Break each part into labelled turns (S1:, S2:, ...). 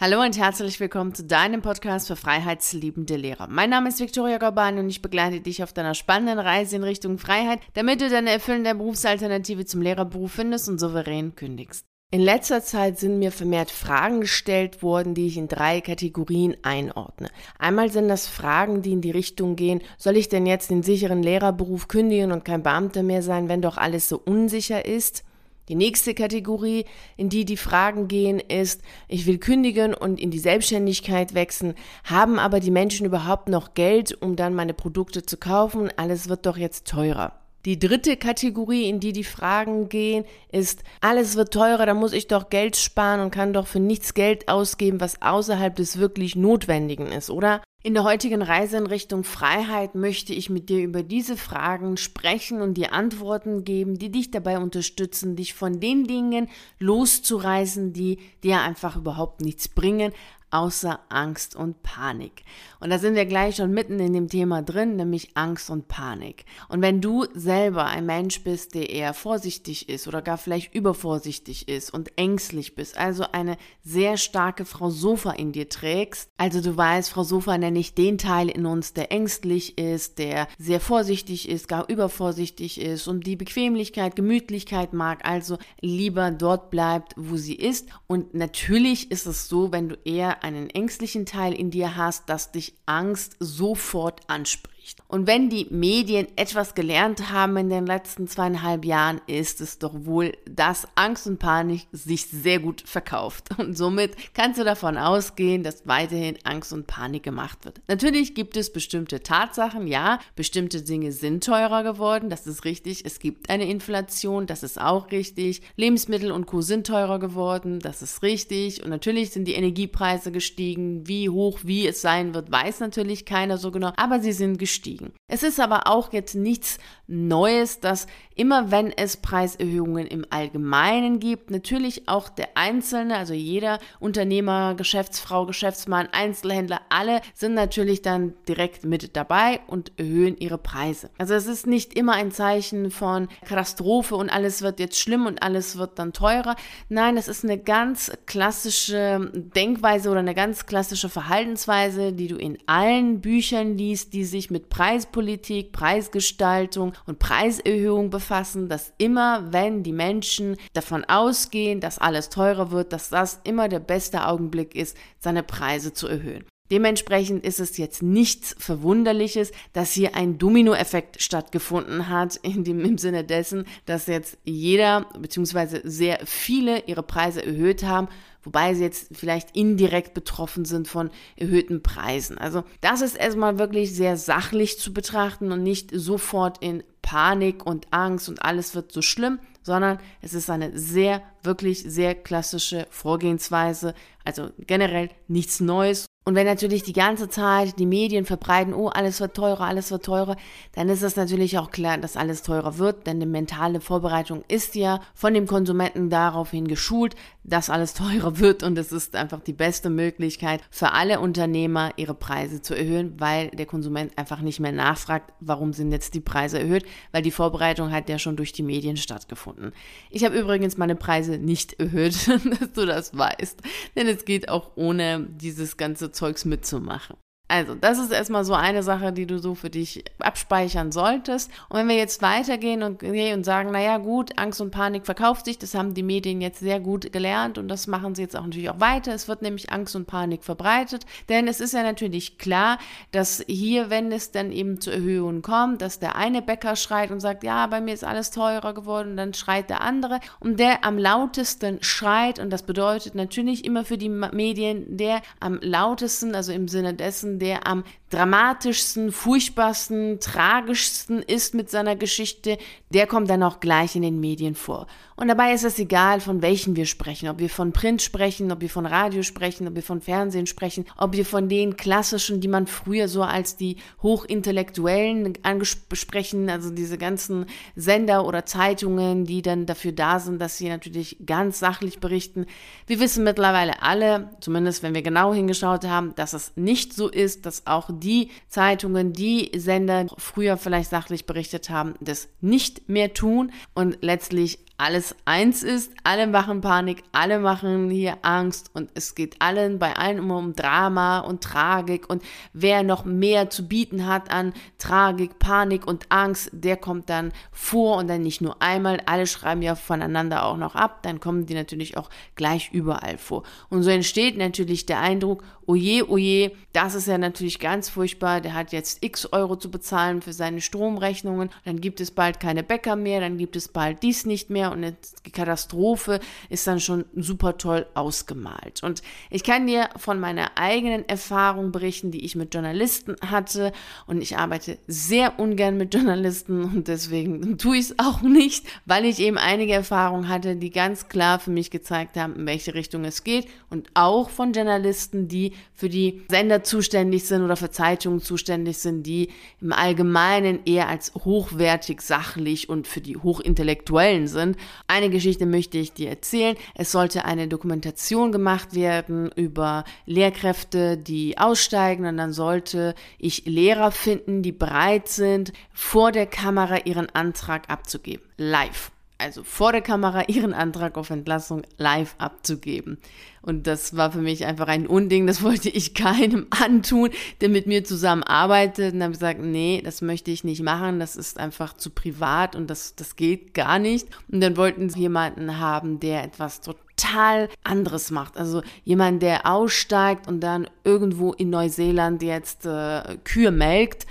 S1: Hallo und herzlich willkommen zu deinem Podcast für freiheitsliebende Lehrer. Mein Name ist Viktoria Gorbani und ich begleite dich auf deiner spannenden Reise in Richtung Freiheit, damit du deine erfüllende Berufsalternative zum Lehrerberuf findest und souverän kündigst. In letzter Zeit sind mir vermehrt Fragen gestellt worden, die ich in drei Kategorien einordne. Einmal sind das Fragen, die in die Richtung gehen, soll ich denn jetzt den sicheren Lehrerberuf kündigen und kein Beamter mehr sein, wenn doch alles so unsicher ist? Die nächste Kategorie, in die die Fragen gehen, ist, ich will kündigen und in die Selbstständigkeit wechseln, haben aber die Menschen überhaupt noch Geld, um dann meine Produkte zu kaufen? Alles wird doch jetzt teurer. Die dritte Kategorie, in die die Fragen gehen, ist, alles wird teurer, da muss ich doch Geld sparen und kann doch für nichts Geld ausgeben, was außerhalb des wirklich Notwendigen ist, oder? In der heutigen Reise in Richtung Freiheit möchte ich mit dir über diese Fragen sprechen und dir Antworten geben, die dich dabei unterstützen, dich von den Dingen loszureißen, die dir einfach überhaupt nichts bringen, außer Angst und Panik. Und da sind wir gleich schon mitten in dem Thema drin, nämlich Angst und Panik. Und wenn du selber ein Mensch bist, der eher vorsichtig ist oder gar vielleicht übervorsichtig ist und ängstlich bist, also eine sehr starke Frau Sofa in dir trägst, also du weißt, Frau Sofa nenne ich den Teil in uns, der ängstlich ist, der sehr vorsichtig ist, gar übervorsichtig ist und die Bequemlichkeit, Gemütlichkeit mag, also lieber dort bleibt, wo sie ist. Und natürlich ist es so, wenn du eher einen ängstlichen Teil in dir hast, dass dich Angst sofort anspricht. Und wenn die Medien etwas gelernt haben in den letzten zweieinhalb Jahren, ist es doch wohl, dass Angst und Panik sich sehr gut verkauft. Und somit kannst du davon ausgehen, dass weiterhin Angst und Panik gemacht wird. Natürlich gibt es bestimmte Tatsachen, ja, bestimmte Dinge sind teurer geworden, das ist richtig. Es gibt eine Inflation, das ist auch richtig. Lebensmittel und Co. sind teurer geworden, das ist richtig. Und natürlich sind die Energiepreise gestiegen. Wie hoch, wie es sein wird, weiß natürlich keiner so genau, aber sie sind gestiegen gestiegen. Es ist aber auch jetzt nichts Neues, dass immer wenn es Preiserhöhungen im Allgemeinen gibt, natürlich auch der Einzelne, also jeder Unternehmer, Geschäftsfrau, Geschäftsmann, Einzelhändler, alle sind natürlich dann direkt mit dabei und erhöhen ihre Preise. Also es ist nicht immer ein Zeichen von Katastrophe und alles wird jetzt schlimm und alles wird dann teurer. Nein, es ist eine ganz klassische Denkweise oder eine ganz klassische Verhaltensweise, die du in allen Büchern liest, die sich mit Preispolitik, Preisgestaltung und Preiserhöhung befassen, dass immer, wenn die Menschen davon ausgehen, dass alles teurer wird, dass das immer der beste Augenblick ist, seine Preise zu erhöhen. Dementsprechend ist es jetzt nichts Verwunderliches, dass hier ein Dominoeffekt stattgefunden hat, in dem, im Sinne dessen, dass jetzt jeder bzw. sehr viele ihre Preise erhöht haben, wobei sie jetzt vielleicht indirekt betroffen sind von erhöhten Preisen. Also das ist erstmal wirklich sehr sachlich zu betrachten und nicht sofort in Panik und Angst und alles wird so schlimm, sondern es ist eine sehr, wirklich sehr klassische Vorgehensweise, also generell nichts Neues und wenn natürlich die ganze Zeit die Medien verbreiten, oh, alles wird teurer, alles wird teurer, dann ist es natürlich auch klar, dass alles teurer wird, denn die mentale Vorbereitung ist ja von dem Konsumenten daraufhin geschult, dass alles teurer wird und es ist einfach die beste Möglichkeit für alle Unternehmer, ihre Preise zu erhöhen, weil der Konsument einfach nicht mehr nachfragt, warum sind jetzt die Preise erhöht, weil die Vorbereitung hat ja schon durch die Medien stattgefunden. Ich habe übrigens meine Preise nicht erhöht, dass du das weißt, denn es geht auch ohne dieses ganze Zeugs mitzumachen. Also, das ist erstmal so eine Sache, die du so für dich abspeichern solltest. Und wenn wir jetzt weitergehen und, und sagen, naja, gut, Angst und Panik verkauft sich, das haben die Medien jetzt sehr gut gelernt und das machen sie jetzt auch natürlich auch weiter. Es wird nämlich Angst und Panik verbreitet, denn es ist ja natürlich klar, dass hier, wenn es dann eben zu Erhöhungen kommt, dass der eine Bäcker schreit und sagt, ja, bei mir ist alles teurer geworden, und dann schreit der andere und der am lautesten schreit und das bedeutet natürlich immer für die Medien, der am lautesten, also im Sinne dessen, der am dramatischsten, furchtbarsten, tragischsten ist mit seiner Geschichte, der kommt dann auch gleich in den Medien vor. Und dabei ist es egal, von welchen wir sprechen, ob wir von Print sprechen, ob wir von Radio sprechen, ob wir von Fernsehen sprechen, ob wir von den klassischen, die man früher so als die hochintellektuellen ansprechen, also diese ganzen Sender oder Zeitungen, die dann dafür da sind, dass sie natürlich ganz sachlich berichten. Wir wissen mittlerweile alle, zumindest wenn wir genau hingeschaut haben, dass es nicht so ist, dass auch die Zeitungen, die Sender früher vielleicht sachlich berichtet haben, das nicht mehr tun und letztlich alles eins ist. Alle machen Panik, alle machen hier Angst und es geht allen bei allen immer um Drama und Tragik und wer noch mehr zu bieten hat an Tragik, Panik und Angst, der kommt dann vor und dann nicht nur einmal, alle schreiben ja voneinander auch noch ab, dann kommen die natürlich auch gleich überall vor. Und so entsteht natürlich der Eindruck, oje, oje, das ist ja natürlich ganz furchtbar, der hat jetzt x Euro zu bezahlen für seine Stromrechnungen, dann gibt es bald keine Bäcker mehr, dann gibt es bald dies nicht mehr. Und die Katastrophe ist dann schon super toll ausgemalt. Und ich kann dir von meiner eigenen Erfahrung berichten, die ich mit Journalisten hatte. Und ich arbeite sehr ungern mit Journalisten. Und deswegen tue ich es auch nicht, weil ich eben einige Erfahrungen hatte, die ganz klar für mich gezeigt haben, in welche Richtung es geht. Und auch von Journalisten, die für die Sender zuständig sind oder für Zeitungen zuständig sind, die im Allgemeinen eher als hochwertig, sachlich und für die Hochintellektuellen sind. Eine Geschichte möchte ich dir erzählen. Es sollte eine Dokumentation gemacht werden über Lehrkräfte, die aussteigen und dann sollte ich Lehrer finden, die bereit sind, vor der Kamera ihren Antrag abzugeben. Live also vor der Kamera ihren Antrag auf Entlassung live abzugeben. Und das war für mich einfach ein Unding, das wollte ich keinem antun, der mit mir zusammenarbeitet. Und habe gesagt, nee, das möchte ich nicht machen, das ist einfach zu privat und das, das geht gar nicht. Und dann wollten sie jemanden haben, der etwas total anderes macht. Also jemand, der aussteigt und dann irgendwo in Neuseeland jetzt äh, Kühe melkt.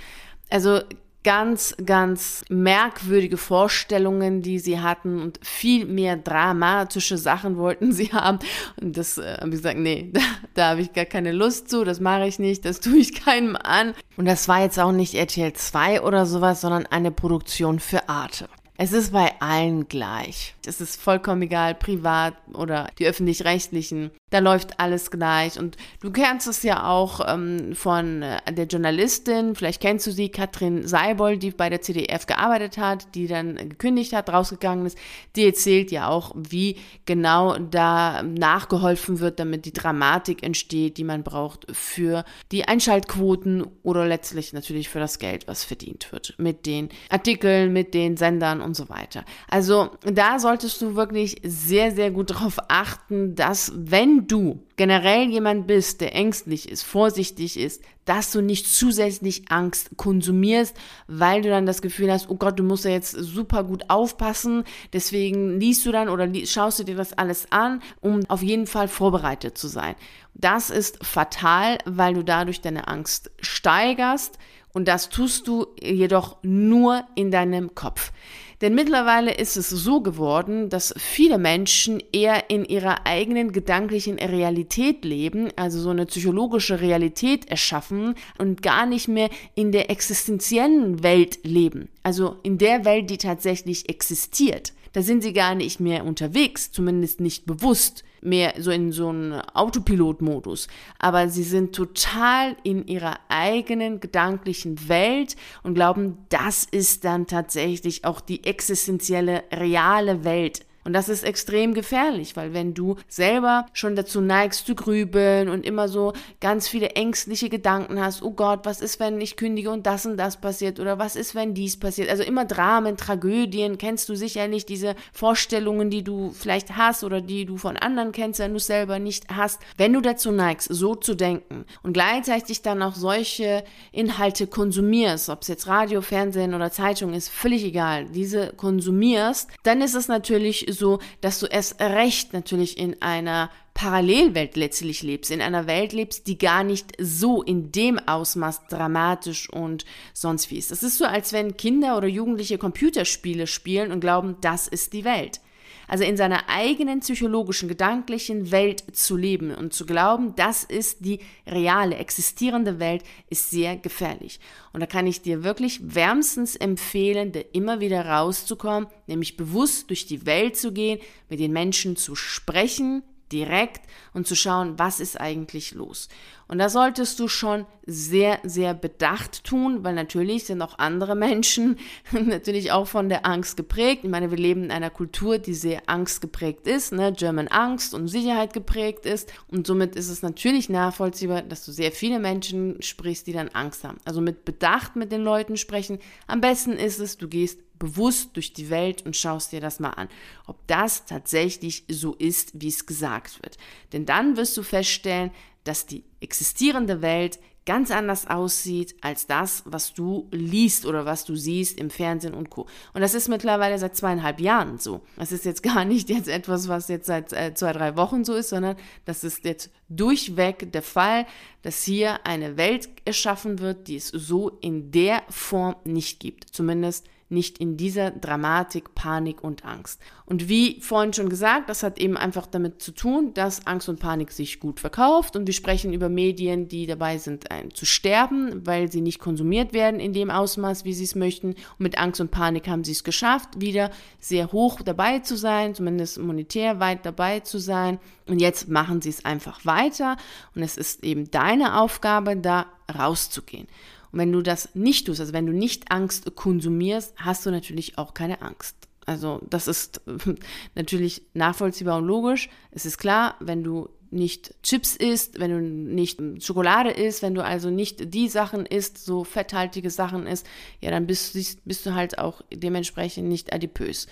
S1: Also ganz, ganz merkwürdige Vorstellungen, die sie hatten und viel mehr dramatische Sachen wollten sie haben. Und das äh, habe ich gesagt, nee, da, da habe ich gar keine Lust zu, das mache ich nicht, das tue ich keinem an. Und das war jetzt auch nicht RTL 2 oder sowas, sondern eine Produktion für Arte. Es ist bei allen gleich. Es ist vollkommen egal, privat oder die öffentlich-rechtlichen. Da läuft alles gleich. Und du kennst es ja auch ähm, von äh, der Journalistin, vielleicht kennst du sie, Katrin Seibold, die bei der CDF gearbeitet hat, die dann gekündigt hat, rausgegangen ist. Die erzählt ja auch, wie genau da nachgeholfen wird, damit die Dramatik entsteht, die man braucht für die Einschaltquoten oder letztlich natürlich für das Geld, was verdient wird. Mit den Artikeln, mit den Sendern und so weiter. Also da solltest du wirklich sehr, sehr gut darauf achten, dass wenn du generell jemand bist, der ängstlich ist, vorsichtig ist, dass du nicht zusätzlich Angst konsumierst, weil du dann das Gefühl hast, oh Gott, du musst ja jetzt super gut aufpassen. Deswegen liest du dann oder schaust du dir das alles an, um auf jeden Fall vorbereitet zu sein. Das ist fatal, weil du dadurch deine Angst steigerst und das tust du jedoch nur in deinem Kopf. Denn mittlerweile ist es so geworden, dass viele Menschen eher in ihrer eigenen gedanklichen Realität leben, also so eine psychologische Realität erschaffen und gar nicht mehr in der existenziellen Welt leben. Also in der Welt, die tatsächlich existiert. Da sind sie gar nicht mehr unterwegs, zumindest nicht bewusst mehr so in so einen Autopilot-Modus. Aber sie sind total in ihrer eigenen gedanklichen Welt und glauben, das ist dann tatsächlich auch die existenzielle, reale Welt. Und das ist extrem gefährlich, weil wenn du selber schon dazu neigst zu grübeln und immer so ganz viele ängstliche Gedanken hast, oh Gott, was ist, wenn ich kündige und das und das passiert oder was ist, wenn dies passiert? Also immer Dramen, Tragödien, kennst du sicherlich diese Vorstellungen, die du vielleicht hast oder die du von anderen kennst, wenn du es selber nicht hast. Wenn du dazu neigst, so zu denken und gleichzeitig dann auch solche Inhalte konsumierst, ob es jetzt Radio, Fernsehen oder Zeitung ist, völlig egal, diese konsumierst, dann ist es natürlich so, dass du erst recht natürlich in einer Parallelwelt letztlich lebst, in einer Welt lebst, die gar nicht so in dem Ausmaß dramatisch und sonst wie ist. Das ist so, als wenn Kinder oder Jugendliche Computerspiele spielen und glauben, das ist die Welt. Also in seiner eigenen psychologischen, gedanklichen Welt zu leben und zu glauben, das ist die reale, existierende Welt, ist sehr gefährlich. Und da kann ich dir wirklich wärmstens empfehlen, da immer wieder rauszukommen, nämlich bewusst durch die Welt zu gehen, mit den Menschen zu sprechen, direkt und zu schauen, was ist eigentlich los. Und da solltest du schon sehr, sehr bedacht tun, weil natürlich sind auch andere Menschen natürlich auch von der Angst geprägt. Ich meine, wir leben in einer Kultur, die sehr angstgeprägt ist, ne? German Angst und Sicherheit geprägt ist. Und somit ist es natürlich nachvollziehbar, dass du sehr viele Menschen sprichst, die dann Angst haben. Also mit Bedacht mit den Leuten sprechen. Am besten ist es, du gehst bewusst durch die Welt und schaust dir das mal an, ob das tatsächlich so ist, wie es gesagt wird. Denn dann wirst du feststellen, dass die existierende Welt ganz anders aussieht als das, was du liest oder was du siehst im Fernsehen und Co. Und das ist mittlerweile seit zweieinhalb Jahren so. Das ist jetzt gar nicht jetzt etwas, was jetzt seit äh, zwei, drei Wochen so ist, sondern das ist jetzt durchweg der Fall, dass hier eine Welt erschaffen wird, die es so in der Form nicht gibt. Zumindest nicht in dieser Dramatik, Panik und Angst. Und wie vorhin schon gesagt, das hat eben einfach damit zu tun, dass Angst und Panik sich gut verkauft und wir sprechen über Medien, die dabei sind ein, zu sterben, weil sie nicht konsumiert werden in dem Ausmaß, wie sie es möchten. Und mit Angst und Panik haben sie es geschafft, wieder sehr hoch dabei zu sein, zumindest monetär weit dabei zu sein. Und jetzt machen sie es einfach weiter und es ist eben deine Aufgabe, da rauszugehen. Und wenn du das nicht tust, also wenn du nicht Angst konsumierst, hast du natürlich auch keine Angst. Also das ist natürlich nachvollziehbar und logisch. Es ist klar, wenn du nicht Chips isst, wenn du nicht Schokolade isst, wenn du also nicht die Sachen isst, so fetthaltige Sachen isst, ja, dann bist, bist du halt auch dementsprechend nicht adipös.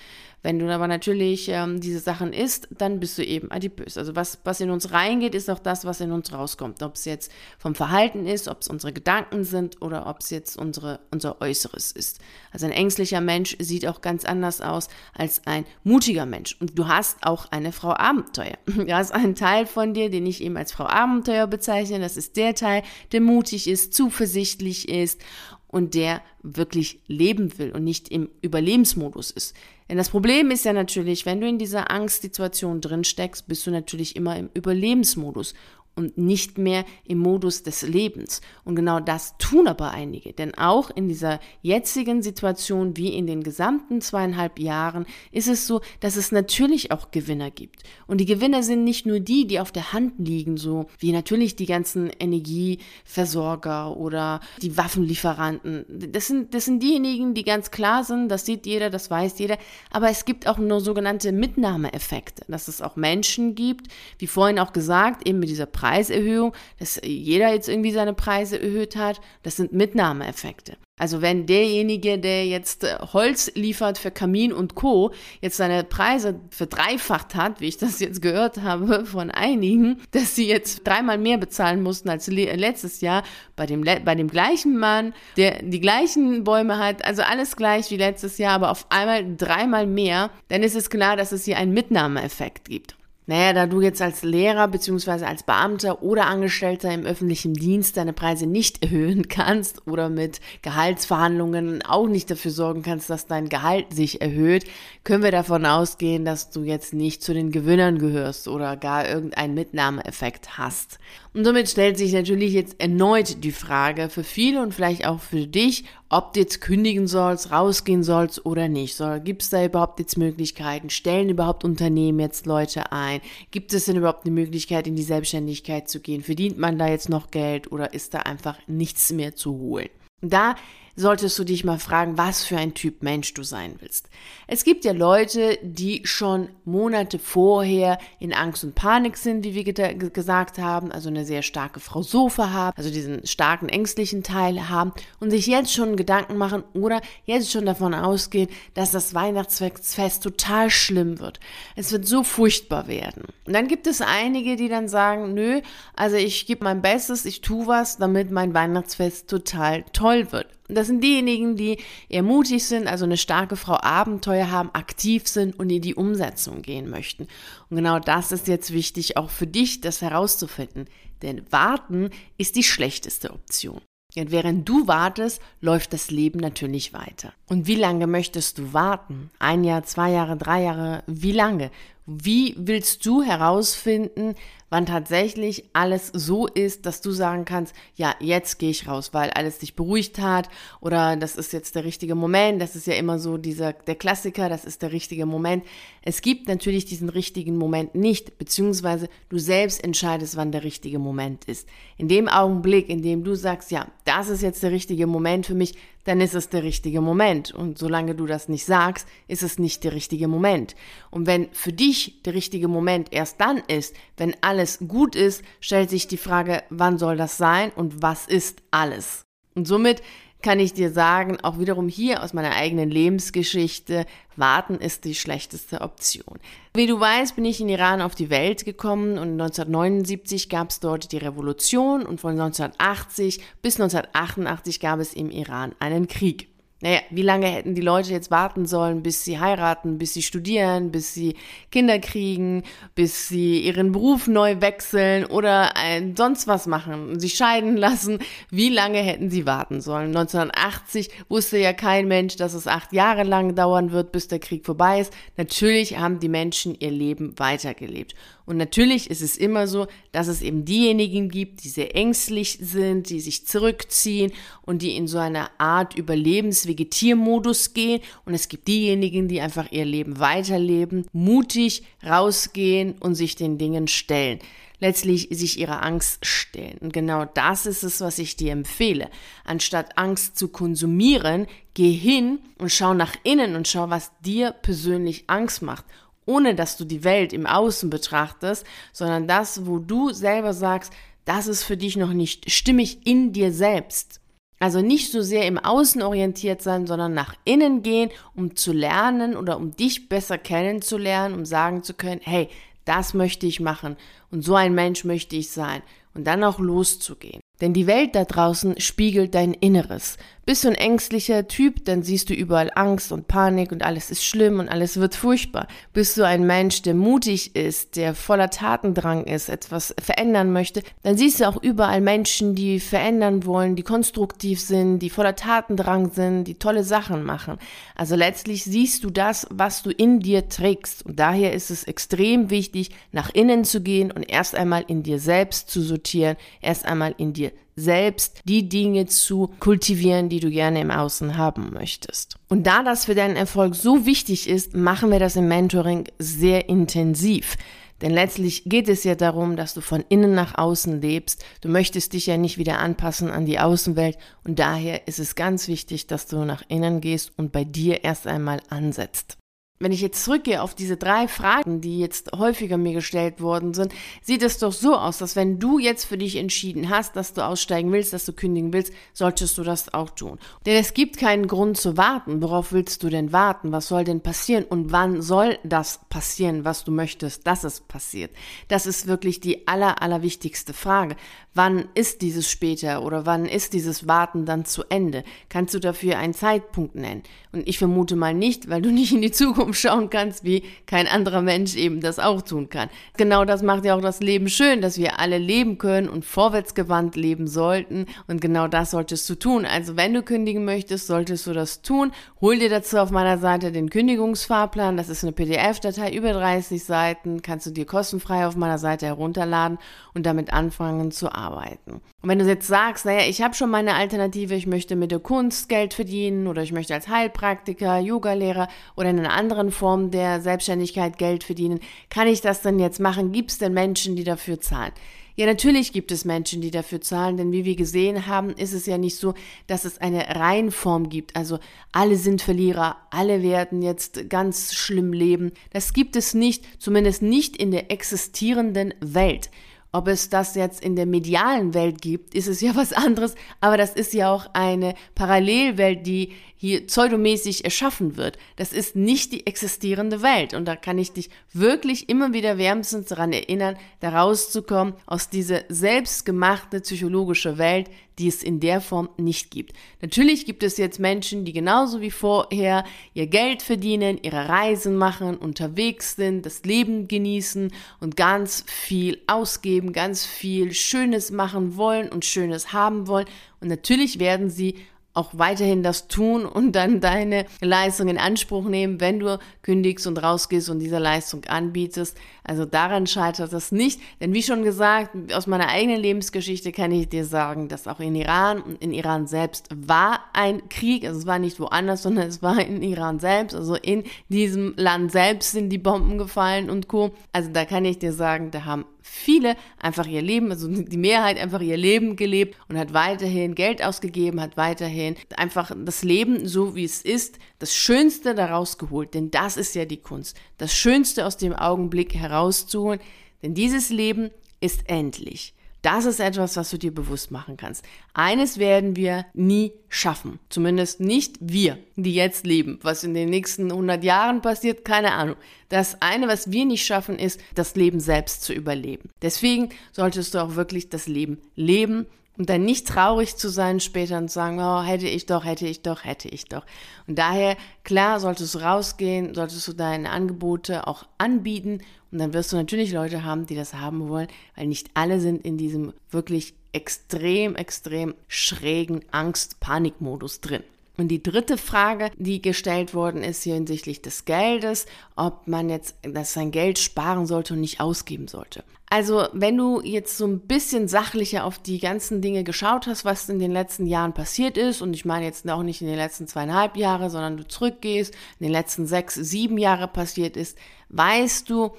S1: Wenn du aber natürlich ähm, diese Sachen isst, dann bist du eben adipös. Also was, was in uns reingeht, ist auch das, was in uns rauskommt. Ob es jetzt vom Verhalten ist, ob es unsere Gedanken sind oder ob es jetzt unsere, unser Äußeres ist. Also ein ängstlicher Mensch sieht auch ganz anders aus als ein mutiger Mensch. Und du hast auch eine Frau Abenteuer. Du hast einen Teil von dir, den ich eben als Frau Abenteuer bezeichne. Das ist der Teil, der mutig ist, zuversichtlich ist und der wirklich leben will und nicht im Überlebensmodus ist. Denn das Problem ist ja natürlich, wenn du in dieser Angstsituation drin steckst, bist du natürlich immer im Überlebensmodus und nicht mehr im Modus des Lebens. Und genau das tun aber einige. Denn auch in dieser jetzigen Situation, wie in den gesamten zweieinhalb Jahren, ist es so, dass es natürlich auch Gewinner gibt. Und die Gewinner sind nicht nur die, die auf der Hand liegen, so wie natürlich die ganzen Energieversorger oder die Waffenlieferanten. Das sind, das sind diejenigen, die ganz klar sind, das sieht jeder, das weiß jeder. Aber es gibt auch nur sogenannte Mitnahmeeffekte, dass es auch Menschen gibt, wie vorhin auch gesagt, eben mit dieser Preis Preiserhöhung, dass jeder jetzt irgendwie seine Preise erhöht hat. Das sind Mitnahmeeffekte. Also wenn derjenige, der jetzt äh, Holz liefert für Kamin und Co., jetzt seine Preise verdreifacht hat, wie ich das jetzt gehört habe von einigen, dass sie jetzt dreimal mehr bezahlen mussten als letztes Jahr bei dem, bei dem gleichen Mann, der die gleichen Bäume hat, also alles gleich wie letztes Jahr, aber auf einmal dreimal mehr, dann ist es klar, dass es hier einen Mitnahmeeffekt gibt. Naja, da du jetzt als Lehrer beziehungsweise als Beamter oder Angestellter im öffentlichen Dienst deine Preise nicht erhöhen kannst oder mit Gehaltsverhandlungen auch nicht dafür sorgen kannst, dass dein Gehalt sich erhöht, können wir davon ausgehen, dass du jetzt nicht zu den Gewinnern gehörst oder gar irgendeinen Mitnahmeeffekt hast. Und somit stellt sich natürlich jetzt erneut die Frage für viele und vielleicht auch für dich, ob du jetzt kündigen sollst, rausgehen sollst oder nicht. Gibt es da überhaupt jetzt Möglichkeiten? Stellen überhaupt Unternehmen jetzt Leute ein? Gibt es denn überhaupt eine Möglichkeit, in die Selbstständigkeit zu gehen? Verdient man da jetzt noch Geld oder ist da einfach nichts mehr zu holen? Da solltest du dich mal fragen, was für ein Typ Mensch du sein willst. Es gibt ja Leute, die schon Monate vorher in Angst und Panik sind, wie wir gesagt haben, also eine sehr starke Frau Sofa haben, also diesen starken ängstlichen Teil haben und sich jetzt schon Gedanken machen oder jetzt schon davon ausgehen, dass das Weihnachtsfest total schlimm wird. Es wird so furchtbar werden. Und dann gibt es einige, die dann sagen, nö, also ich gebe mein Bestes, ich tue was, damit mein Weihnachtsfest total toll wird. Das sind diejenigen, die eher mutig sind, also eine starke Frau Abenteuer haben, aktiv sind und in die Umsetzung gehen möchten. Und genau das ist jetzt wichtig, auch für dich, das herauszufinden. Denn warten ist die schlechteste Option. Und während du wartest, läuft das Leben natürlich weiter. Und wie lange möchtest du warten? Ein Jahr, zwei Jahre, drei Jahre? Wie lange? Wie willst du herausfinden, wann tatsächlich alles so ist, dass du sagen kannst, ja, jetzt gehe ich raus, weil alles dich beruhigt hat oder das ist jetzt der richtige Moment, das ist ja immer so dieser der Klassiker, das ist der richtige Moment. Es gibt natürlich diesen richtigen Moment nicht, beziehungsweise du selbst entscheidest, wann der richtige Moment ist. In dem Augenblick, in dem du sagst, ja, das ist jetzt der richtige Moment für mich, dann ist es der richtige Moment. Und solange du das nicht sagst, ist es nicht der richtige Moment. Und wenn für dich der richtige Moment erst dann ist, wenn alles gut ist, stellt sich die Frage, wann soll das sein und was ist alles? Und somit kann ich dir sagen, auch wiederum hier aus meiner eigenen Lebensgeschichte, warten ist die schlechteste Option. Wie du weißt, bin ich in Iran auf die Welt gekommen und 1979 gab es dort die Revolution und von 1980 bis 1988 gab es im Iran einen Krieg. Naja, wie lange hätten die Leute jetzt warten sollen, bis sie heiraten, bis sie studieren, bis sie Kinder kriegen, bis sie ihren Beruf neu wechseln oder ein, sonst was machen, sich scheiden lassen? Wie lange hätten sie warten sollen? 1980 wusste ja kein Mensch, dass es acht Jahre lang dauern wird, bis der Krieg vorbei ist. Natürlich haben die Menschen ihr Leben weitergelebt. Und natürlich ist es immer so, dass es eben diejenigen gibt, die sehr ängstlich sind, die sich zurückziehen und die in so einer Art Überlebens-Vegetiermodus gehen. Und es gibt diejenigen, die einfach ihr Leben weiterleben, mutig rausgehen und sich den Dingen stellen letztlich sich ihrer Angst stellen. Und genau das ist es, was ich dir empfehle. Anstatt Angst zu konsumieren, geh hin und schau nach innen und schau, was dir persönlich Angst macht ohne dass du die Welt im Außen betrachtest, sondern das, wo du selber sagst, das ist für dich noch nicht stimmig in dir selbst. Also nicht so sehr im Außen orientiert sein, sondern nach innen gehen, um zu lernen oder um dich besser kennenzulernen, um sagen zu können, hey, das möchte ich machen und so ein Mensch möchte ich sein und dann auch loszugehen. Denn die Welt da draußen spiegelt dein Inneres. Bist du ein ängstlicher Typ, dann siehst du überall Angst und Panik und alles ist schlimm und alles wird furchtbar. Bist du ein Mensch, der mutig ist, der voller Tatendrang ist, etwas verändern möchte, dann siehst du auch überall Menschen, die verändern wollen, die konstruktiv sind, die voller Tatendrang sind, die tolle Sachen machen. Also letztlich siehst du das, was du in dir trägst. Und daher ist es extrem wichtig, nach innen zu gehen und erst einmal in dir selbst zu sortieren, erst einmal in dir selbst die Dinge zu kultivieren, die du gerne im Außen haben möchtest. Und da das für deinen Erfolg so wichtig ist, machen wir das im Mentoring sehr intensiv. Denn letztlich geht es ja darum, dass du von innen nach außen lebst. Du möchtest dich ja nicht wieder anpassen an die Außenwelt und daher ist es ganz wichtig, dass du nach innen gehst und bei dir erst einmal ansetzt. Wenn ich jetzt zurückgehe auf diese drei Fragen, die jetzt häufiger mir gestellt worden sind, sieht es doch so aus, dass wenn du jetzt für dich entschieden hast, dass du aussteigen willst, dass du kündigen willst, solltest du das auch tun. Denn es gibt keinen Grund zu warten. Worauf willst du denn warten? Was soll denn passieren? Und wann soll das passieren, was du möchtest, dass es passiert? Das ist wirklich die aller, aller wichtigste Frage. Wann ist dieses später oder wann ist dieses Warten dann zu Ende? Kannst du dafür einen Zeitpunkt nennen? Und ich vermute mal nicht, weil du nicht in die Zukunft schauen kannst, wie kein anderer Mensch eben das auch tun kann. Genau das macht ja auch das Leben schön, dass wir alle leben können und vorwärtsgewandt leben sollten. Und genau das solltest du tun. Also wenn du kündigen möchtest, solltest du das tun. Hol dir dazu auf meiner Seite den Kündigungsfahrplan. Das ist eine PDF-Datei über 30 Seiten. Kannst du dir kostenfrei auf meiner Seite herunterladen und damit anfangen zu arbeiten arbeiten. Und wenn du jetzt sagst, naja, ich habe schon meine Alternative, ich möchte mit der Kunst Geld verdienen oder ich möchte als Heilpraktiker, Yogalehrer oder in einer anderen Form der Selbstständigkeit Geld verdienen, kann ich das denn jetzt machen? Gibt es denn Menschen, die dafür zahlen? Ja, natürlich gibt es Menschen, die dafür zahlen, denn wie wir gesehen haben, ist es ja nicht so, dass es eine Reihenform gibt. Also alle sind Verlierer, alle werden jetzt ganz schlimm leben. Das gibt es nicht, zumindest nicht in der existierenden Welt. Ob es das jetzt in der medialen Welt gibt, ist es ja was anderes, aber das ist ja auch eine Parallelwelt, die hier pseudomäßig erschaffen wird. Das ist nicht die existierende Welt. Und da kann ich dich wirklich immer wieder wärmstens daran erinnern, da rauszukommen aus dieser selbstgemachte psychologische Welt, die es in der Form nicht gibt. Natürlich gibt es jetzt Menschen, die genauso wie vorher ihr Geld verdienen, ihre Reisen machen, unterwegs sind, das Leben genießen und ganz viel ausgeben, ganz viel Schönes machen wollen und Schönes haben wollen. Und natürlich werden sie auch weiterhin das tun und dann deine Leistung in Anspruch nehmen, wenn du kündigst und rausgehst und diese Leistung anbietest. Also daran scheitert es nicht. Denn wie schon gesagt, aus meiner eigenen Lebensgeschichte kann ich dir sagen, dass auch in Iran und in Iran selbst war ein Krieg. Also es war nicht woanders, sondern es war in Iran selbst. Also in diesem Land selbst sind die Bomben gefallen und Co. Also da kann ich dir sagen, da haben viele einfach ihr Leben, also die Mehrheit einfach ihr Leben gelebt und hat weiterhin Geld ausgegeben, hat weiterhin einfach das Leben so wie es ist, das Schönste daraus geholt. Denn das ist ja die Kunst. Das Schönste aus dem Augenblick herauszuholen. Denn dieses Leben ist endlich. Das ist etwas, was du dir bewusst machen kannst. Eines werden wir nie schaffen. Zumindest nicht wir, die jetzt leben. Was in den nächsten 100 Jahren passiert, keine Ahnung. Das eine, was wir nicht schaffen, ist, das Leben selbst zu überleben. Deswegen solltest du auch wirklich das Leben leben und dann nicht traurig zu sein später und zu sagen, oh, hätte ich doch, hätte ich doch, hätte ich doch. Und daher, klar, solltest du rausgehen, solltest du deine Angebote auch anbieten und dann wirst du natürlich Leute haben, die das haben wollen, weil nicht alle sind in diesem wirklich extrem, extrem schrägen Angst-Panik-Modus drin. Und die dritte Frage, die gestellt worden ist hier hinsichtlich des Geldes, ob man jetzt das sein Geld sparen sollte und nicht ausgeben sollte. Also, wenn du jetzt so ein bisschen sachlicher auf die ganzen Dinge geschaut hast, was in den letzten Jahren passiert ist, und ich meine jetzt auch nicht in den letzten zweieinhalb Jahre, sondern du zurückgehst, in den letzten sechs, sieben Jahre passiert ist, weißt du,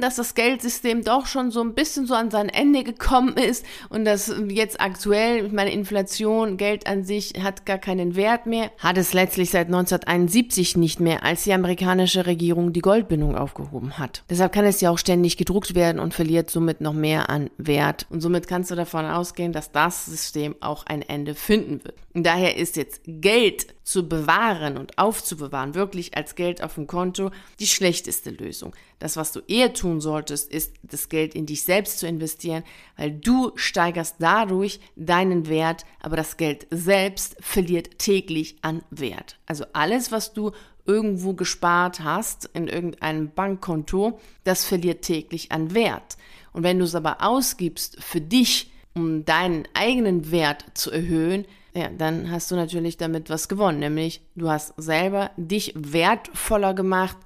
S1: dass das Geldsystem doch schon so ein bisschen so an sein Ende gekommen ist und dass jetzt aktuell, ich meine, Inflation, Geld an sich hat gar keinen Wert mehr, hat es letztlich seit 1971 nicht mehr, als die amerikanische Regierung die Goldbindung aufgehoben hat. Deshalb kann es ja auch ständig gedruckt werden und verliert somit noch mehr an Wert. Und somit kannst du davon ausgehen, dass das System auch ein Ende finden wird. Und daher ist jetzt Geld zu bewahren und aufzubewahren, wirklich als Geld auf dem Konto, die schlechteste Lösung. Das, was du eher tun solltest, ist, das Geld in dich selbst zu investieren, weil du steigerst dadurch deinen Wert, aber das Geld selbst verliert täglich an Wert. Also alles, was du irgendwo gespart hast in irgendeinem Bankkonto, das verliert täglich an Wert. Und wenn du es aber ausgibst für dich, um deinen eigenen Wert zu erhöhen, ja, dann hast du natürlich damit was gewonnen, nämlich du hast selber dich wertvoller gemacht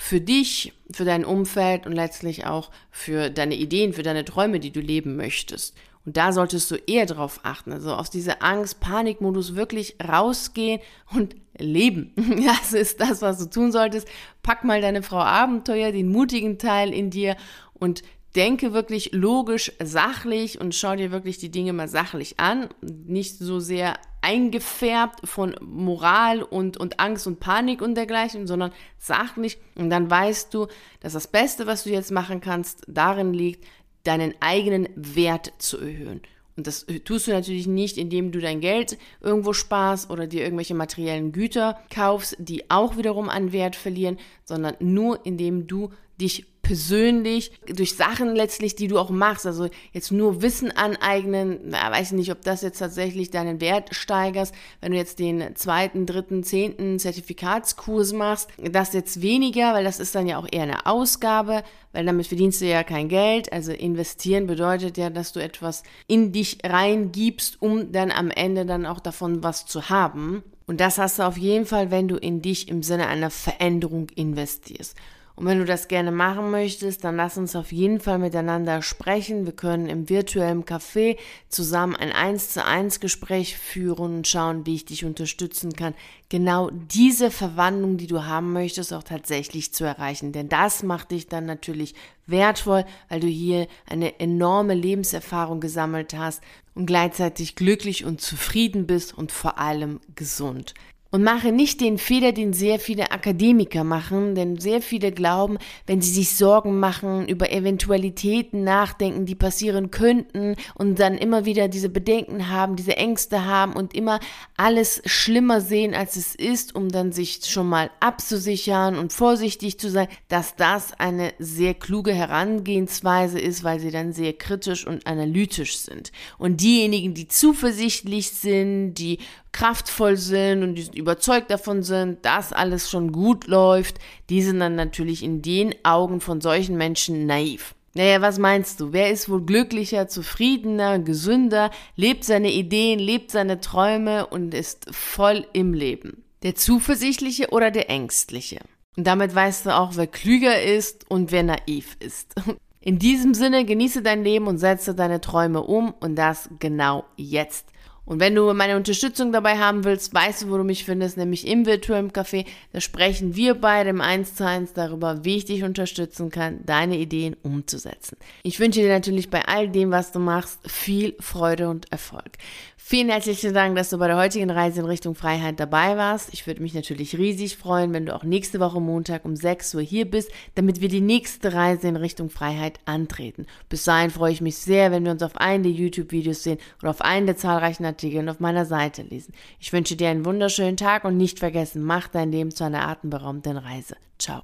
S1: für dich, für dein Umfeld und letztlich auch für deine Ideen, für deine Träume, die du leben möchtest. Und da solltest du eher drauf achten, also aus dieser Angst-Panik-Modus wirklich rausgehen und leben. Das ist das, was du tun solltest. Pack mal deine Frau Abenteuer, den mutigen Teil in dir und denke wirklich logisch, sachlich und schau dir wirklich die Dinge mal sachlich an. Nicht so sehr eingefärbt von Moral und, und Angst und Panik und dergleichen, sondern sachlich. Und dann weißt du, dass das Beste, was du jetzt machen kannst, darin liegt, deinen eigenen Wert zu erhöhen. Und das tust du natürlich nicht, indem du dein Geld irgendwo sparst oder dir irgendwelche materiellen Güter kaufst, die auch wiederum an Wert verlieren, sondern nur indem du dich persönlich durch Sachen letztlich, die du auch machst, also jetzt nur Wissen aneignen, na, weiß ich nicht, ob das jetzt tatsächlich deinen Wert steigerst, wenn du jetzt den zweiten, dritten, zehnten Zertifikatskurs machst, das jetzt weniger, weil das ist dann ja auch eher eine Ausgabe, weil damit verdienst du ja kein Geld, also investieren bedeutet ja, dass du etwas in dich reingibst, um dann am Ende dann auch davon was zu haben. Und das hast du auf jeden Fall, wenn du in dich im Sinne einer Veränderung investierst. Und wenn du das gerne machen möchtest, dann lass uns auf jeden Fall miteinander sprechen. Wir können im virtuellen Café zusammen ein 1 zu 1 Gespräch führen und schauen, wie ich dich unterstützen kann, genau diese Verwandlung, die du haben möchtest, auch tatsächlich zu erreichen. Denn das macht dich dann natürlich wertvoll, weil du hier eine enorme Lebenserfahrung gesammelt hast und gleichzeitig glücklich und zufrieden bist und vor allem gesund. Und mache nicht den Fehler, den sehr viele Akademiker machen, denn sehr viele glauben, wenn sie sich Sorgen machen, über Eventualitäten nachdenken, die passieren könnten und dann immer wieder diese Bedenken haben, diese Ängste haben und immer alles schlimmer sehen, als es ist, um dann sich schon mal abzusichern und vorsichtig zu sein, dass das eine sehr kluge Herangehensweise ist, weil sie dann sehr kritisch und analytisch sind. Und diejenigen, die zuversichtlich sind, die kraftvoll sind und die überzeugt davon sind, dass alles schon gut läuft, die sind dann natürlich in den Augen von solchen Menschen naiv. Naja, was meinst du? Wer ist wohl glücklicher, zufriedener, gesünder, lebt seine Ideen, lebt seine Träume und ist voll im Leben? Der zuversichtliche oder der ängstliche? Und damit weißt du auch, wer klüger ist und wer naiv ist. In diesem Sinne genieße dein Leben und setze deine Träume um und das genau jetzt. Und wenn du meine Unterstützung dabei haben willst, weißt du, wo du mich findest, nämlich im virtuellen Café. Da sprechen wir beide im 1 zu 1 darüber, wie ich dich unterstützen kann, deine Ideen umzusetzen. Ich wünsche dir natürlich bei all dem, was du machst, viel Freude und Erfolg. Vielen herzlichen Dank, dass du bei der heutigen Reise in Richtung Freiheit dabei warst. Ich würde mich natürlich riesig freuen, wenn du auch nächste Woche Montag um 6 Uhr hier bist, damit wir die nächste Reise in Richtung Freiheit antreten. Bis dahin freue ich mich sehr, wenn wir uns auf einen der YouTube-Videos sehen oder auf einen der zahlreichen Artikel auf meiner Seite lesen. Ich wünsche dir einen wunderschönen Tag und nicht vergessen, mach dein Leben zu einer atemberaubenden Reise. Ciao.